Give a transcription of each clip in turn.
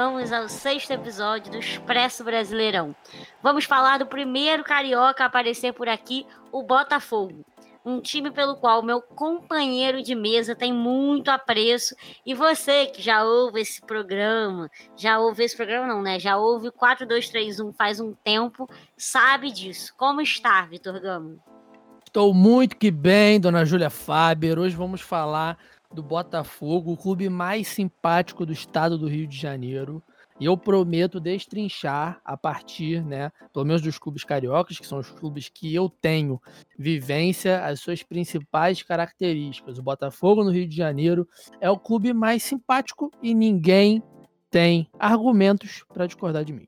chegamos ao sexto episódio do Expresso Brasileirão. Vamos falar do primeiro carioca a aparecer por aqui, o Botafogo. Um time pelo qual meu companheiro de mesa tem muito apreço. E você que já ouve esse programa, já ouve esse programa, não, né? Já ouve 4231 faz um tempo, sabe disso. Como está, Vitor Gamo? Estou muito que bem, dona Júlia Faber. Hoje vamos falar do Botafogo, o clube mais simpático do estado do Rio de Janeiro. E eu prometo destrinchar a partir, né, pelo menos dos clubes cariocas, que são os clubes que eu tenho vivência, as suas principais características. O Botafogo no Rio de Janeiro é o clube mais simpático e ninguém tem argumentos para discordar de mim.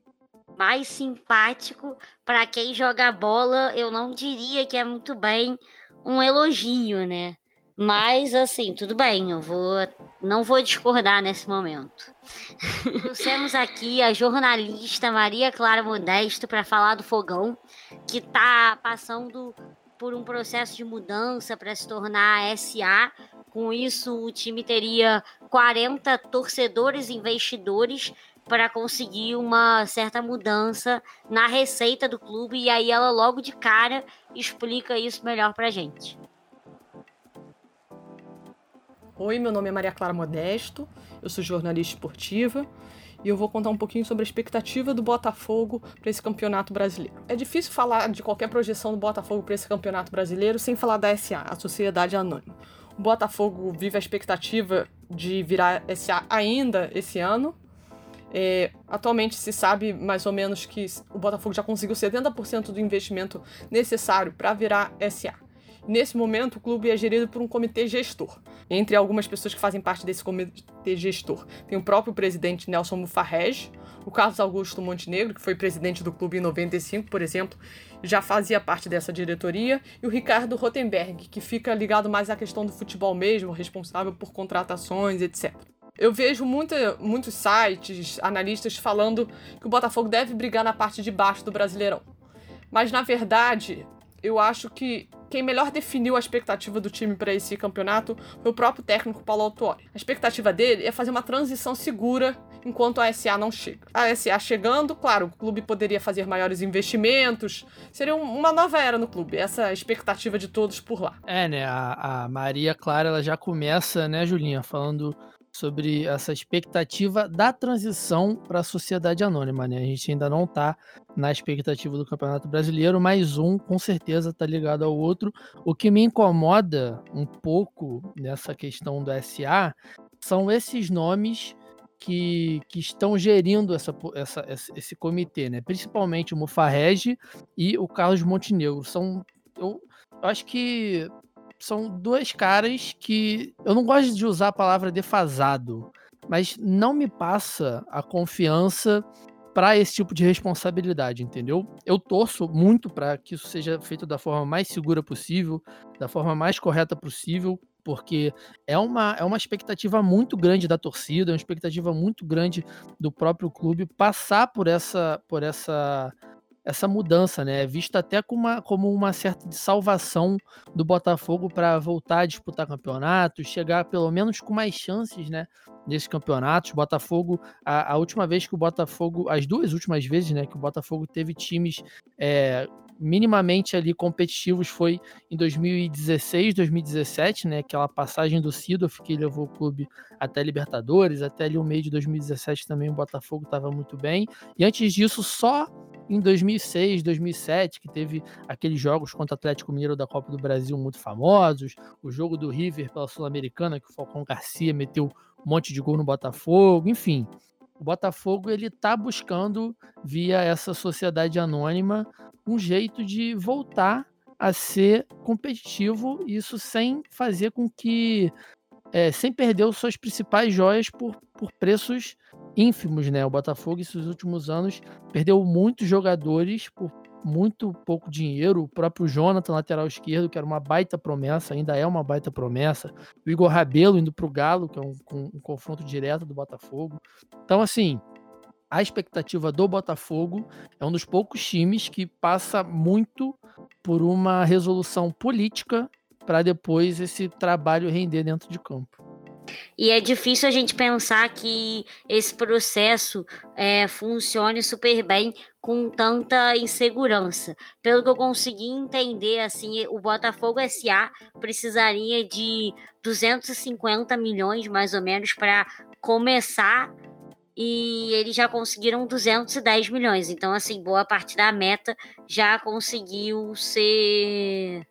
Mais simpático para quem joga bola, eu não diria que é muito bem um elogio, né? Mas assim, tudo bem, eu vou não vou discordar nesse momento. Trouxemos aqui a jornalista Maria Clara Modesto para falar do Fogão, que está passando por um processo de mudança para se tornar SA. Com isso, o time teria 40 torcedores investidores para conseguir uma certa mudança na receita do clube e aí ela logo de cara explica isso melhor para gente. Oi, meu nome é Maria Clara Modesto, eu sou jornalista esportiva e eu vou contar um pouquinho sobre a expectativa do Botafogo para esse campeonato brasileiro. É difícil falar de qualquer projeção do Botafogo para esse campeonato brasileiro sem falar da SA, a Sociedade Anônima. O Botafogo vive a expectativa de virar SA ainda esse ano. É, atualmente se sabe mais ou menos que o Botafogo já conseguiu 70% do investimento necessário para virar SA. Nesse momento, o clube é gerido por um comitê gestor. Entre algumas pessoas que fazem parte desse comitê gestor, tem o próprio presidente Nelson Mufarrej, o Carlos Augusto Montenegro, que foi presidente do clube em 95, por exemplo, já fazia parte dessa diretoria, e o Ricardo Rotenberg, que fica ligado mais à questão do futebol mesmo, responsável por contratações, etc. Eu vejo muita, muitos sites, analistas falando que o Botafogo deve brigar na parte de baixo do Brasileirão. Mas, na verdade, eu acho que quem melhor definiu a expectativa do time para esse campeonato foi o próprio técnico Paulo Autuori. A expectativa dele é fazer uma transição segura enquanto a SA não chega. A SA chegando, claro, o clube poderia fazer maiores investimentos, seria uma nova era no clube, essa é a expectativa de todos por lá. É, né, a, a Maria Clara, ela já começa, né, Julinha, falando sobre essa expectativa da transição para a sociedade anônima, né? A gente ainda não está na expectativa do Campeonato Brasileiro, mas um com certeza está ligado ao outro. O que me incomoda um pouco nessa questão do SA são esses nomes que, que estão gerindo essa, essa, esse comitê, né? Principalmente o Mufarrege e o Carlos Montenegro. São, eu, eu acho que são dois caras que eu não gosto de usar a palavra defasado, mas não me passa a confiança para esse tipo de responsabilidade, entendeu? Eu torço muito para que isso seja feito da forma mais segura possível, da forma mais correta possível, porque é uma, é uma expectativa muito grande da torcida, é uma expectativa muito grande do próprio clube passar por essa por essa essa mudança, né? É vista até como uma, como uma certa de salvação do Botafogo para voltar a disputar campeonatos, chegar pelo menos com mais chances, né? Nesses campeonatos. O Botafogo, a, a, última vez que o Botafogo, as duas últimas vezes, né? Que o Botafogo teve times é, minimamente ali competitivos foi em 2016, 2017, né? Aquela passagem do Sidoff que levou o clube até Libertadores, até ali o meio de 2017 também o Botafogo estava muito bem. E antes disso, só em 2006, 2007, que teve aqueles jogos contra o Atlético Mineiro da Copa do Brasil muito famosos, o jogo do River pela Sul-Americana, que o Falcão Garcia meteu um monte de gol no Botafogo, enfim. O Botafogo ele está buscando via essa sociedade anônima um jeito de voltar a ser competitivo, isso sem fazer com que é, sem perder as suas principais joias por, por preços ínfimos, né? O Botafogo, esses últimos anos, perdeu muitos jogadores por muito pouco dinheiro. O próprio Jonathan, lateral esquerdo, que era uma baita promessa, ainda é uma baita promessa. O Igor Rabelo indo para o Galo, que é um, um, um confronto direto do Botafogo. Então, assim, a expectativa do Botafogo é um dos poucos times que passa muito por uma resolução política para depois esse trabalho render dentro de campo. E é difícil a gente pensar que esse processo é, funcione super bem com tanta insegurança. Pelo que eu consegui entender, assim, o Botafogo SA precisaria de 250 milhões, mais ou menos, para começar e eles já conseguiram 210 milhões. Então, assim, boa parte da meta já conseguiu ser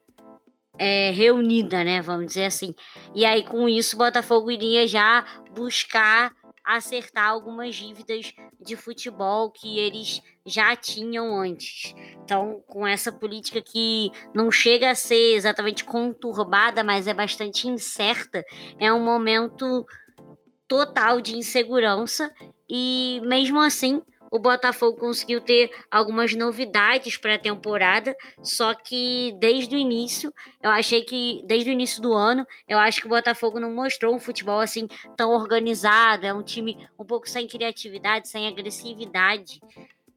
é, reunida, né? Vamos dizer assim. E aí, com isso, o Botafogo iria já buscar acertar algumas dívidas de futebol que eles já tinham antes. Então, com essa política que não chega a ser exatamente conturbada, mas é bastante incerta, é um momento total de insegurança e mesmo assim o Botafogo conseguiu ter algumas novidades para a temporada, só que desde o início, eu achei que desde o início do ano, eu acho que o Botafogo não mostrou um futebol assim tão organizado, é um time um pouco sem criatividade, sem agressividade.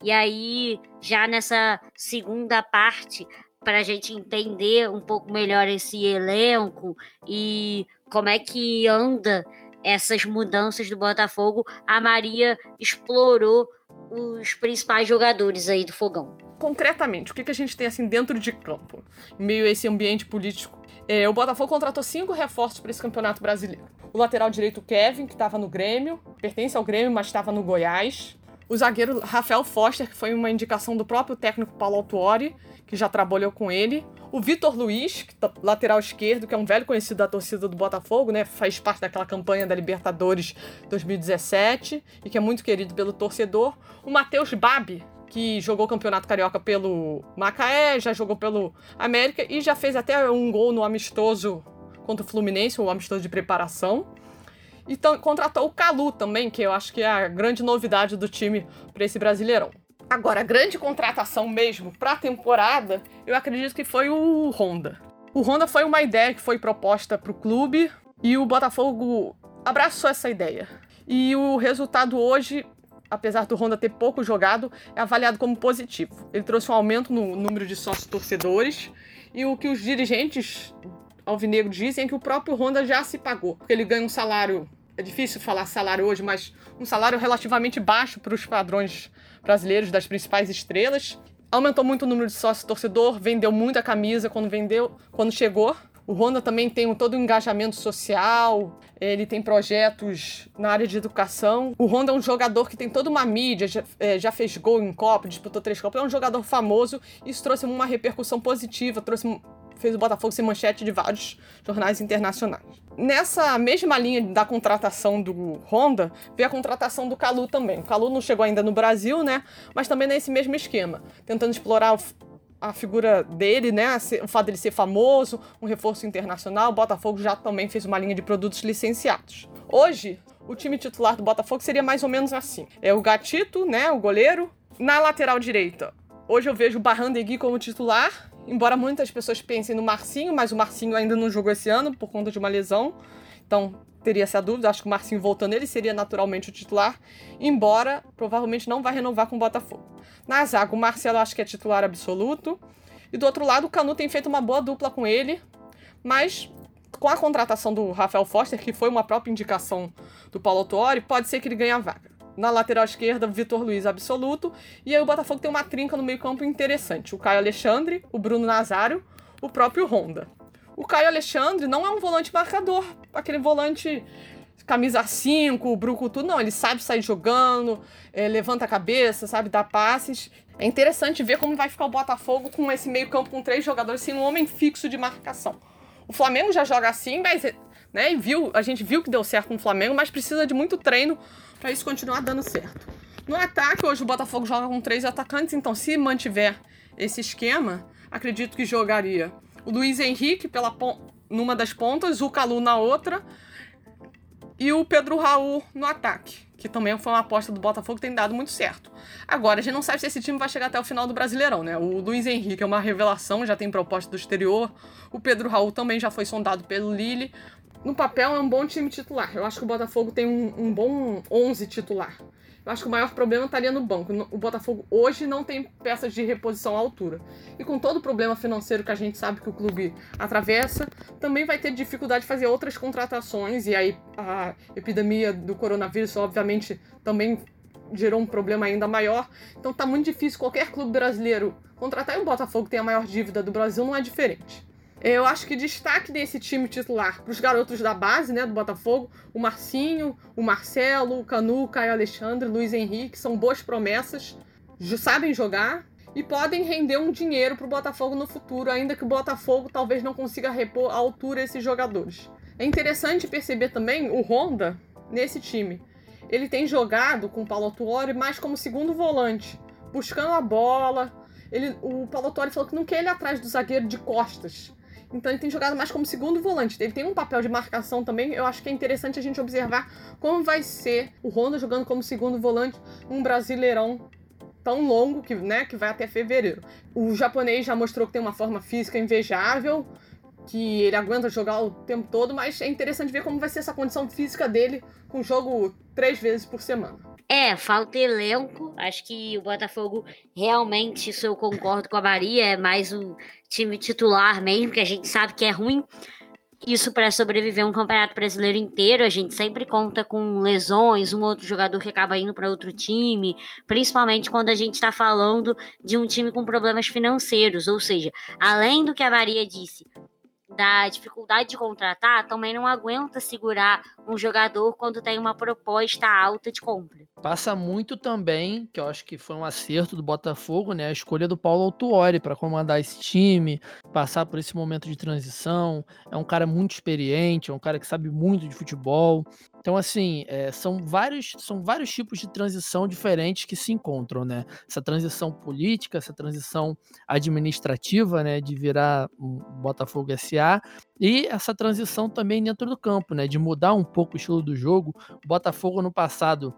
E aí, já nessa segunda parte, para a gente entender um pouco melhor esse elenco e como é que anda essas mudanças do Botafogo, a Maria explorou os principais jogadores aí do Fogão. Concretamente, o que, que a gente tem assim dentro de campo, em meio a esse ambiente político? É, o Botafogo contratou cinco reforços para esse campeonato brasileiro. O lateral direito Kevin, que estava no Grêmio, pertence ao Grêmio, mas estava no Goiás. O zagueiro Rafael Foster, que foi uma indicação do próprio técnico Paulo Autuori, que já trabalhou com ele. O Vitor Luiz, tá, lateral esquerdo, que é um velho conhecido da torcida do Botafogo, né? Faz parte daquela campanha da Libertadores 2017 e que é muito querido pelo torcedor. O Matheus Babi, que jogou o Campeonato Carioca pelo Macaé, já jogou pelo América e já fez até um gol no amistoso contra o Fluminense, um amistoso de preparação. E contratou o Calu também, que eu acho que é a grande novidade do time para esse Brasileirão. Agora, a grande contratação mesmo para a temporada, eu acredito que foi o Honda. O Honda foi uma ideia que foi proposta para o clube e o Botafogo abraçou essa ideia. E o resultado hoje, apesar do Honda ter pouco jogado, é avaliado como positivo. Ele trouxe um aumento no número de sócios torcedores e o que os dirigentes alvinegros dizem é que o próprio Honda já se pagou, porque ele ganha um salário é difícil falar salário hoje, mas um salário relativamente baixo para os padrões brasileiros das principais estrelas. Aumentou muito o número de sócios torcedor, vendeu muita camisa quando vendeu, quando chegou. O Honda também tem todo o engajamento social, ele tem projetos na área de educação. O Honda é um jogador que tem toda uma mídia, já, é, já fez gol em Copa, disputou três Copas, é um jogador famoso. Isso trouxe uma repercussão positiva, trouxe fez o Botafogo ser manchete de vários jornais internacionais. Nessa mesma linha da contratação do Honda, veio a contratação do Calu também. O Calu não chegou ainda no Brasil, né? Mas também nesse mesmo esquema, tentando explorar a figura dele, né? O fato dele ser famoso, um reforço internacional. O Botafogo já também fez uma linha de produtos licenciados. Hoje, o time titular do Botafogo seria mais ou menos assim: é o Gatito, né? O goleiro. Na lateral direita, hoje eu vejo o Barrandegui como titular Embora muitas pessoas pensem no Marcinho, mas o Marcinho ainda não jogou esse ano por conta de uma lesão. Então teria essa dúvida. Acho que o Marcinho voltando, ele seria naturalmente o titular. Embora provavelmente não vai renovar com o Botafogo. Na zaga, o Marcelo acho que é titular absoluto. E do outro lado, o Canu tem feito uma boa dupla com ele. Mas com a contratação do Rafael Foster, que foi uma própria indicação do Paulo Tuori, pode ser que ele ganhe a vaga. Na lateral esquerda, Vitor Luiz absoluto. E aí o Botafogo tem uma trinca no meio-campo interessante. O Caio Alexandre, o Bruno Nazário, o próprio Honda. O Caio Alexandre não é um volante marcador, aquele volante camisa 5, o brucutu, não, ele sabe sair jogando, é, levanta a cabeça, sabe dar passes. É interessante ver como vai ficar o Botafogo com esse meio-campo com três jogadores sem um homem fixo de marcação. O Flamengo já joga assim, mas né, e viu, a gente viu que deu certo com o Flamengo, mas precisa de muito treino para isso continuar dando certo. No ataque, hoje o Botafogo joga com três atacantes, então se mantiver esse esquema, acredito que jogaria o Luiz Henrique pela numa das pontas, o Calu na outra e o Pedro Raul no ataque, que também foi uma aposta do Botafogo tem dado muito certo. Agora, a gente não sabe se esse time vai chegar até o final do Brasileirão, né? O Luiz Henrique é uma revelação, já tem proposta do exterior. O Pedro Raul também já foi sondado pelo Lille no papel é um bom time titular. Eu acho que o Botafogo tem um, um bom 11 titular. Eu acho que o maior problema estaria no banco. O Botafogo hoje não tem peças de reposição à altura. E com todo o problema financeiro que a gente sabe que o clube atravessa, também vai ter dificuldade de fazer outras contratações. E aí a epidemia do coronavírus, obviamente, também gerou um problema ainda maior. Então tá muito difícil qualquer clube brasileiro contratar. E o Botafogo tem a maior dívida do Brasil, não é diferente. Eu acho que destaque desse time titular para os garotos da base, né, do Botafogo, o Marcinho, o Marcelo, o Canu, o Caio Alexandre, Luiz Henrique, são boas promessas, sabem jogar e podem render um dinheiro para o Botafogo no futuro, ainda que o Botafogo talvez não consiga repor à altura esses jogadores. É interessante perceber também o Honda nesse time. Ele tem jogado com o Paulo Tuori mais como segundo volante, buscando a bola. Ele, o Paulo Tuori falou que não quer ele atrás do zagueiro de costas então ele tem jogado mais como segundo volante. Ele tem um papel de marcação também. Eu acho que é interessante a gente observar como vai ser o Honda jogando como segundo volante um brasileirão tão longo que, né, que vai até fevereiro. O japonês já mostrou que tem uma forma física invejável, que ele aguenta jogar o tempo todo, mas é interessante ver como vai ser essa condição física dele com jogo três vezes por semana. É, falta elenco. Acho que o Botafogo realmente, isso eu concordo com a Maria, é mais o time titular mesmo, que a gente sabe que é ruim. Isso para sobreviver um campeonato brasileiro inteiro, a gente sempre conta com lesões, um outro jogador que acaba indo para outro time, principalmente quando a gente está falando de um time com problemas financeiros. Ou seja, além do que a Maria disse, da dificuldade de contratar, também não aguenta segurar um jogador quando tem uma proposta alta de compra. Passa muito também, que eu acho que foi um acerto do Botafogo, né? A escolha do Paulo Autuori para comandar esse time, passar por esse momento de transição. É um cara muito experiente, é um cara que sabe muito de futebol. Então, assim, é, são, vários, são vários tipos de transição diferentes que se encontram, né? Essa transição política, essa transição administrativa, né? De virar um Botafogo SA, e essa transição também dentro do campo, né? De mudar um pouco o estilo do jogo. O Botafogo, no passado,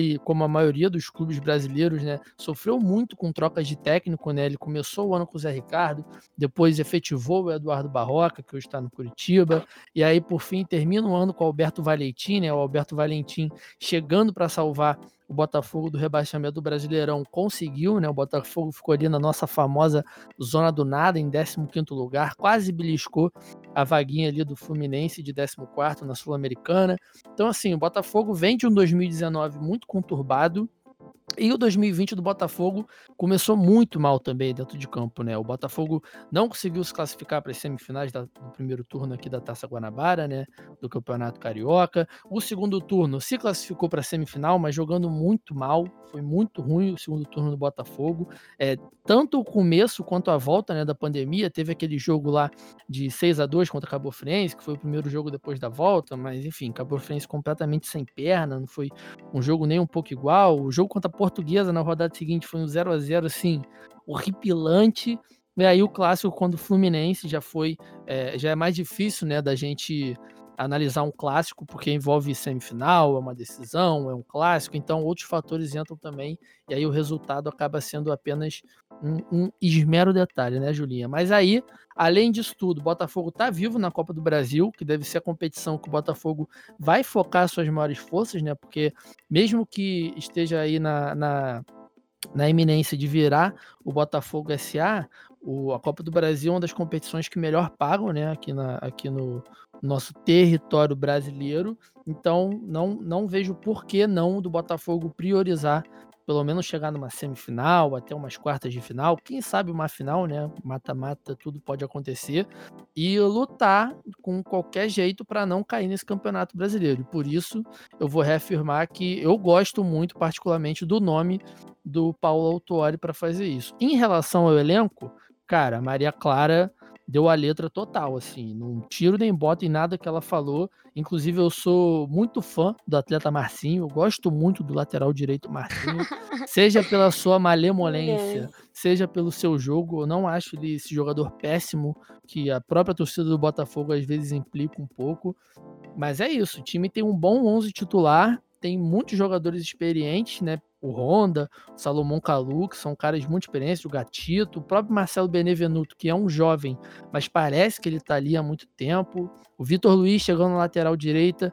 ele, como a maioria dos clubes brasileiros, né? Sofreu muito com trocas de técnico, né? Ele começou o ano com o Zé Ricardo, depois efetivou o Eduardo Barroca, que hoje está no Curitiba, e aí, por fim, termina o ano com o Alberto Valentim, né? O Alberto Valentim chegando para salvar o Botafogo do rebaixamento do Brasileirão conseguiu, né? O Botafogo ficou ali na nossa famosa zona do nada, em 15º lugar, quase beliscou a vaguinha ali do Fluminense de 14º na Sul-Americana. Então, assim, o Botafogo vem de um 2019 muito conturbado, e o 2020 do Botafogo começou muito mal também dentro de campo, né? O Botafogo não conseguiu se classificar para as semifinais da, do primeiro turno aqui da Taça Guanabara, né? Do Campeonato Carioca. O segundo turno se classificou para a semifinal, mas jogando muito mal. Foi muito ruim o segundo turno do Botafogo. É, tanto o começo quanto a volta né, da pandemia. Teve aquele jogo lá de 6 a 2 contra Cabo Friense, que foi o primeiro jogo depois da volta, mas enfim, Cabo Friense completamente sem perna, não foi um jogo nem um pouco igual. O jogo contra Portuguesa na rodada seguinte foi um 0 a 0 assim, horripilante. E aí o clássico quando o Fluminense já foi, é, já é mais difícil, né, da gente analisar um clássico, porque envolve semifinal, é uma decisão, é um clássico, então outros fatores entram também, e aí o resultado acaba sendo apenas um, um esmero detalhe, né, Julinha? Mas aí, além disso tudo, Botafogo está vivo na Copa do Brasil, que deve ser a competição que o Botafogo vai focar suas maiores forças, né? Porque mesmo que esteja aí na, na na iminência de virar o Botafogo SA, o, a Copa do Brasil é uma das competições que melhor pagam, né, aqui, na, aqui no nosso território brasileiro. Então, não, não vejo por que não do Botafogo priorizar pelo menos chegar numa semifinal, até umas quartas de final, quem sabe uma final, né? Mata-mata, tudo pode acontecer. E lutar com qualquer jeito para não cair nesse campeonato brasileiro. Por isso, eu vou reafirmar que eu gosto muito, particularmente, do nome do Paulo Autuori para fazer isso. Em relação ao elenco, cara, Maria Clara deu a letra total, assim, não tiro nem boto em nada que ela falou. Inclusive, eu sou muito fã do atleta Marcinho, eu gosto muito do lateral direito Marcinho, seja pela sua malemolência, seja pelo seu jogo. Eu não acho ele esse jogador péssimo que a própria torcida do Botafogo às vezes implica um pouco. Mas é isso, o time tem um bom 11 titular, tem muitos jogadores experientes, né? O Honda, o Salomão Calu, que são caras muito experientes, o Gatito, o próprio Marcelo Benevenuto, que é um jovem, mas parece que ele está ali há muito tempo, o Vitor Luiz chegando na lateral direita.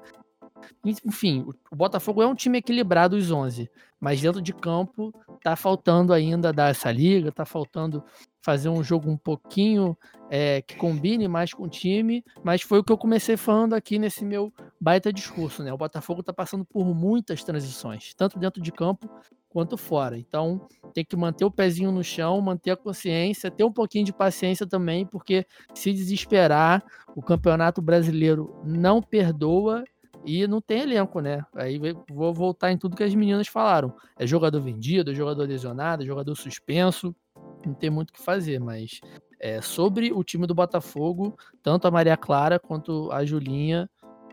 Enfim, o Botafogo é um time equilibrado, os 11. Mas dentro de campo, tá faltando ainda dar essa liga, tá faltando fazer um jogo um pouquinho é, que combine mais com o time, mas foi o que eu comecei falando aqui nesse meu baita discurso, né? O Botafogo tá passando por muitas transições, tanto dentro de campo quanto fora. Então, tem que manter o pezinho no chão, manter a consciência, ter um pouquinho de paciência também, porque se desesperar, o Campeonato Brasileiro não perdoa e não tem elenco, né? Aí vou voltar em tudo que as meninas falaram. É jogador vendido, é jogador lesionado, é jogador suspenso não tem muito o que fazer, mas é, sobre o time do Botafogo, tanto a Maria Clara quanto a Julinha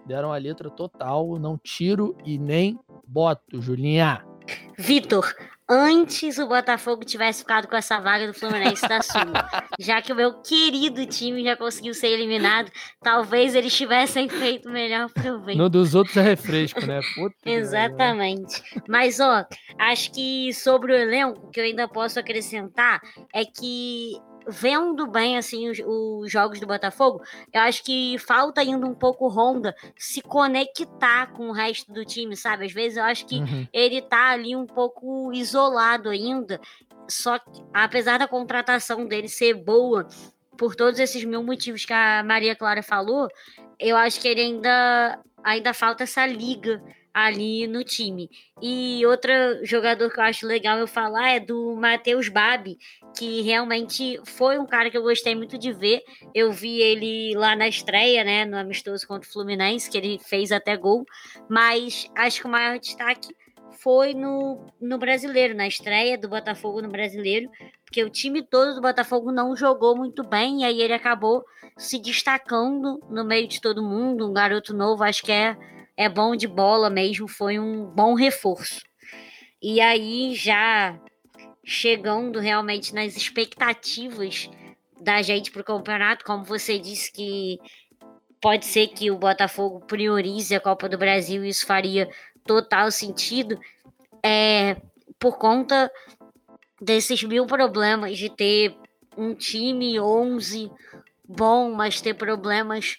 deram a letra total, não tiro e nem boto, Julinha. Vitor, antes o Botafogo tivesse ficado com essa vaga do Fluminense da Sul, já que o meu querido time já conseguiu ser eliminado, talvez eles tivessem feito melhor proveito. No dos outros é refresco, né? Puta Exatamente. Mas, ó, acho que sobre o elenco, o que eu ainda posso acrescentar é que vendo bem assim os, os, jogos do Botafogo, eu acho que falta ainda um pouco Honda se conectar com o resto do time, sabe? Às vezes eu acho que uhum. ele tá ali um pouco isolado ainda. Só que, apesar da contratação dele ser boa, por todos esses mil motivos que a Maria Clara falou, eu acho que ele ainda, ainda falta essa liga ali no time. E outro jogador que eu acho legal eu falar é do Matheus Babi, que realmente foi um cara que eu gostei muito de ver. Eu vi ele lá na estreia, né, no amistoso contra o Fluminense, que ele fez até gol, mas acho que o maior destaque foi no, no brasileiro, na estreia do Botafogo no brasileiro, porque o time todo do Botafogo não jogou muito bem, e aí ele acabou se destacando no meio de todo mundo. Um garoto novo, acho que é é bom de bola mesmo, foi um bom reforço. E aí, já chegando realmente nas expectativas da gente para o campeonato, como você disse que pode ser que o Botafogo priorize a Copa do Brasil isso faria total sentido, é por conta desses mil problemas de ter um time 11 bom, mas ter problemas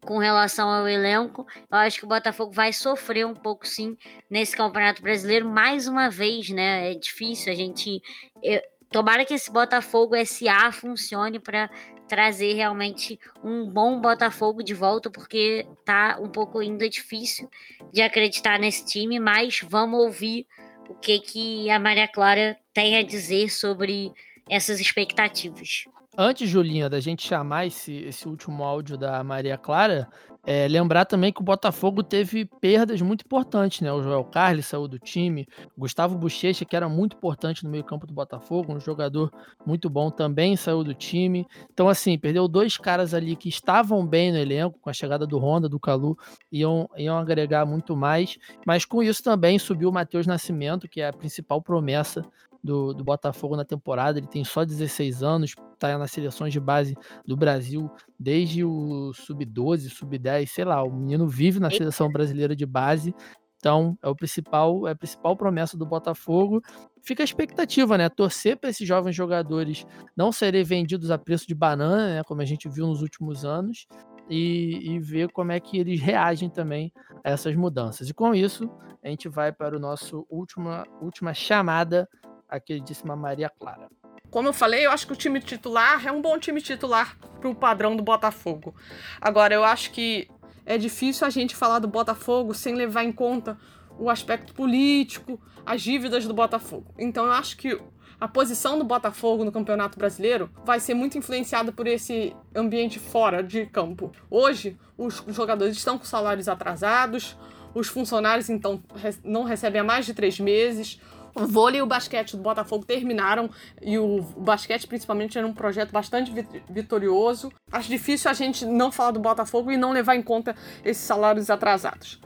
com relação ao elenco. Eu acho que o Botafogo vai sofrer um pouco, sim, nesse Campeonato Brasileiro, mais uma vez, né? É difícil a gente. Eu, tomara que esse Botafogo SA funcione para trazer realmente um bom Botafogo de volta, porque tá um pouco ainda difícil de acreditar nesse time, mas vamos ouvir o que, que a Maria Clara tem a dizer sobre essas expectativas. Antes, Julinha, da gente chamar esse, esse último áudio da Maria Clara, é, lembrar também que o Botafogo teve perdas muito importantes, né? O Joel Carlos saiu do time, Gustavo Bochecha, que era muito importante no meio-campo do Botafogo, um jogador muito bom, também saiu do time. Então, assim, perdeu dois caras ali que estavam bem no elenco, com a chegada do Honda, do Calu, iam, iam agregar muito mais. Mas com isso também subiu o Matheus Nascimento, que é a principal promessa do, do Botafogo na temporada. Ele tem só 16 anos, está nas seleções de base do Brasil desde o sub-12, sub-10, sei lá. O menino vive na seleção brasileira de base. Então, é o principal, é a principal promessa do Botafogo. Fica a expectativa, né? Torcer para esses jovens jogadores não serem vendidos a preço de banana, né? Como a gente viu nos últimos anos, e, e, ver como é que eles reagem também a essas mudanças. E com isso, a gente vai para o nosso última, última chamada a queridíssima Maria Clara. Como eu falei, eu acho que o time titular é um bom time titular para o padrão do Botafogo. Agora, eu acho que é difícil a gente falar do Botafogo sem levar em conta o aspecto político, as dívidas do Botafogo. Então, eu acho que a posição do Botafogo no Campeonato Brasileiro vai ser muito influenciada por esse ambiente fora de campo. Hoje, os jogadores estão com salários atrasados, os funcionários então não recebem há mais de três meses, o vôlei e o basquete do Botafogo terminaram e o basquete, principalmente, era um projeto bastante vitorioso. Acho difícil a gente não falar do Botafogo e não levar em conta esses salários atrasados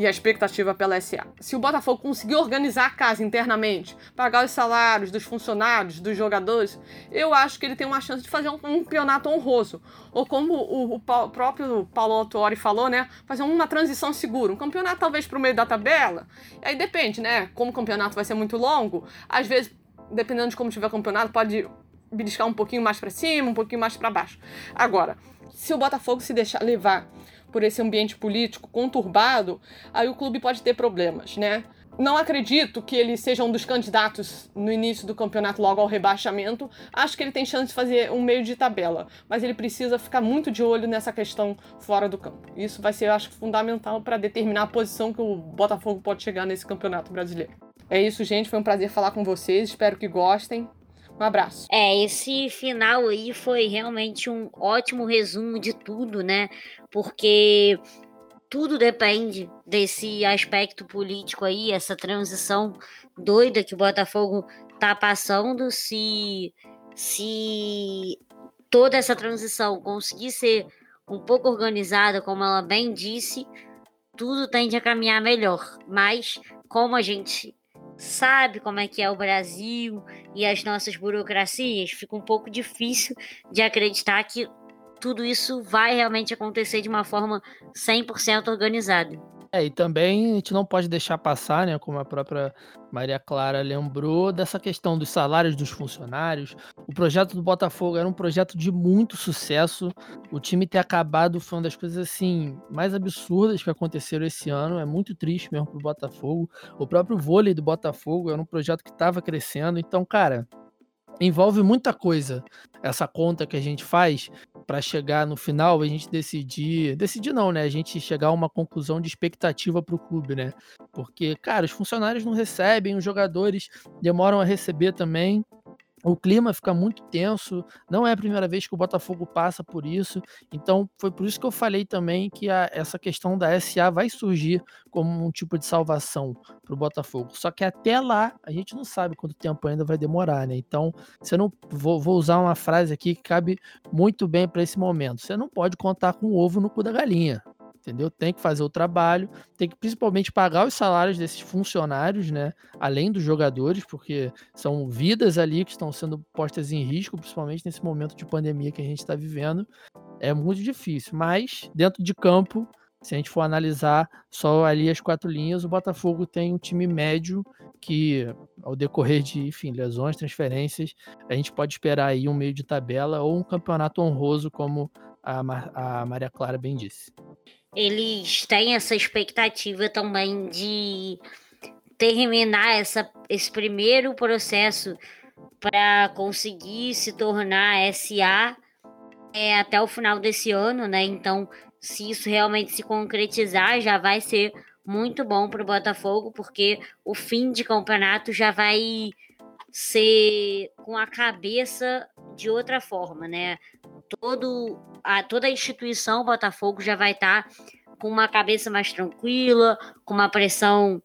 e a expectativa pela SA. Se o Botafogo conseguir organizar a casa internamente, pagar os salários dos funcionários, dos jogadores, eu acho que ele tem uma chance de fazer um, um campeonato honroso. Ou como o, o, o próprio Paulo Autori falou, né? Fazer uma transição segura. Um campeonato talvez para o meio da tabela. E aí depende, né? Como o campeonato vai ser muito longo, às vezes, dependendo de como tiver o campeonato, pode beliscar um pouquinho mais para cima, um pouquinho mais para baixo. Agora, se o Botafogo se deixar levar por esse ambiente político conturbado, aí o clube pode ter problemas, né? Não acredito que ele seja um dos candidatos no início do campeonato logo ao rebaixamento. Acho que ele tem chance de fazer um meio de tabela, mas ele precisa ficar muito de olho nessa questão fora do campo. Isso vai ser, acho, fundamental para determinar a posição que o Botafogo pode chegar nesse campeonato brasileiro. É isso, gente. Foi um prazer falar com vocês. Espero que gostem. Um abraço. É, esse final aí foi realmente um ótimo resumo de tudo, né? Porque tudo depende desse aspecto político aí, essa transição doida que o Botafogo tá passando. Se, se toda essa transição conseguir ser um pouco organizada, como ela bem disse, tudo tende a caminhar melhor. Mas, como a gente sabe como é que é o Brasil e as nossas burocracias, fica um pouco difícil de acreditar que tudo isso vai realmente acontecer de uma forma 100% organizada. É, e também a gente não pode deixar passar, né, como a própria Maria Clara lembrou, dessa questão dos salários dos funcionários. O projeto do Botafogo era um projeto de muito sucesso. O time ter acabado foi uma das coisas assim mais absurdas que aconteceram esse ano. É muito triste mesmo pro Botafogo. O próprio vôlei do Botafogo era um projeto que estava crescendo. Então, cara, envolve muita coisa essa conta que a gente faz para chegar no final a gente decidir, decidir não, né? A gente chegar a uma conclusão de expectativa para o clube, né? Porque, cara, os funcionários não recebem, os jogadores demoram a receber também o clima fica muito tenso, não é a primeira vez que o Botafogo passa por isso, então foi por isso que eu falei também que a, essa questão da SA vai surgir como um tipo de salvação para o Botafogo. Só que até lá a gente não sabe quanto tempo ainda vai demorar, né? Então, você não vou, vou usar uma frase aqui que cabe muito bem para esse momento. Você não pode contar com o ovo no cu da galinha entendeu? Tem que fazer o trabalho, tem que principalmente pagar os salários desses funcionários, né? Além dos jogadores, porque são vidas ali que estão sendo postas em risco, principalmente nesse momento de pandemia que a gente está vivendo. É muito difícil, mas dentro de campo, se a gente for analisar só ali as quatro linhas, o Botafogo tem um time médio que, ao decorrer de, enfim, lesões, transferências, a gente pode esperar aí um meio de tabela ou um campeonato honroso, como a, Mar a Maria Clara bem disse eles têm essa expectativa também de terminar essa, esse primeiro processo para conseguir se tornar SA é, até o final desse ano, né? Então, se isso realmente se concretizar, já vai ser muito bom para o Botafogo, porque o fim de campeonato já vai ser com a cabeça de outra forma, né? Todo a, toda a instituição Botafogo já vai estar tá com uma cabeça mais tranquila, com uma pressão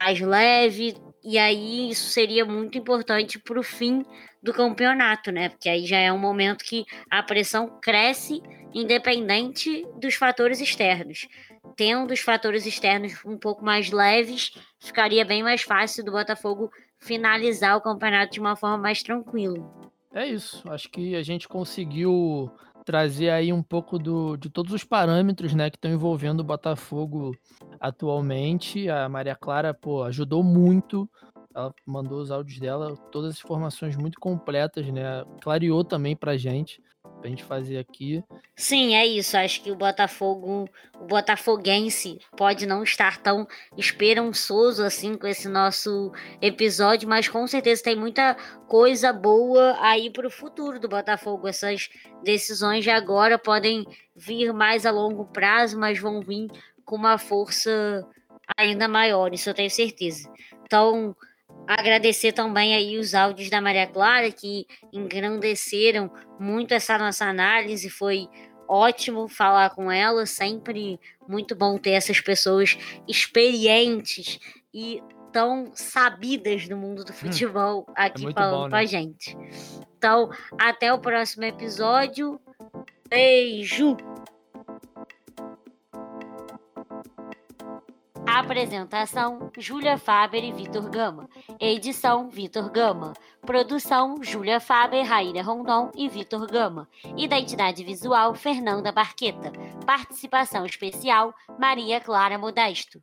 mais leve, e aí isso seria muito importante para o fim do campeonato, né? Porque aí já é um momento que a pressão cresce independente dos fatores externos. Tendo os fatores externos um pouco mais leves, ficaria bem mais fácil do Botafogo finalizar o campeonato de uma forma mais tranquila. É isso. Acho que a gente conseguiu trazer aí um pouco do, de todos os parâmetros né, que estão envolvendo o Botafogo atualmente. A Maria Clara pô, ajudou muito. Ela mandou os áudios dela, todas as informações muito completas, né? Clareou também pra gente pra gente fazer aqui. Sim, é isso. Acho que o Botafogo, o botafoguense pode não estar tão esperançoso assim com esse nosso episódio, mas com certeza tem muita coisa boa aí pro futuro do Botafogo. Essas decisões de agora podem vir mais a longo prazo, mas vão vir com uma força ainda maior, isso eu tenho certeza. Então, Agradecer também aí os áudios da Maria Clara que engrandeceram muito essa nossa análise. Foi ótimo falar com ela, sempre muito bom ter essas pessoas experientes e tão sabidas no mundo do hum, futebol aqui é falando bom, né? com a gente. Então, até o próximo episódio. Beijo! Apresentação: Júlia Faber e Vitor Gama. Edição: Vitor Gama. Produção: Júlia Faber, Raíra Rondon e Vitor Gama. Identidade visual: Fernanda Barqueta. Participação especial: Maria Clara Modesto.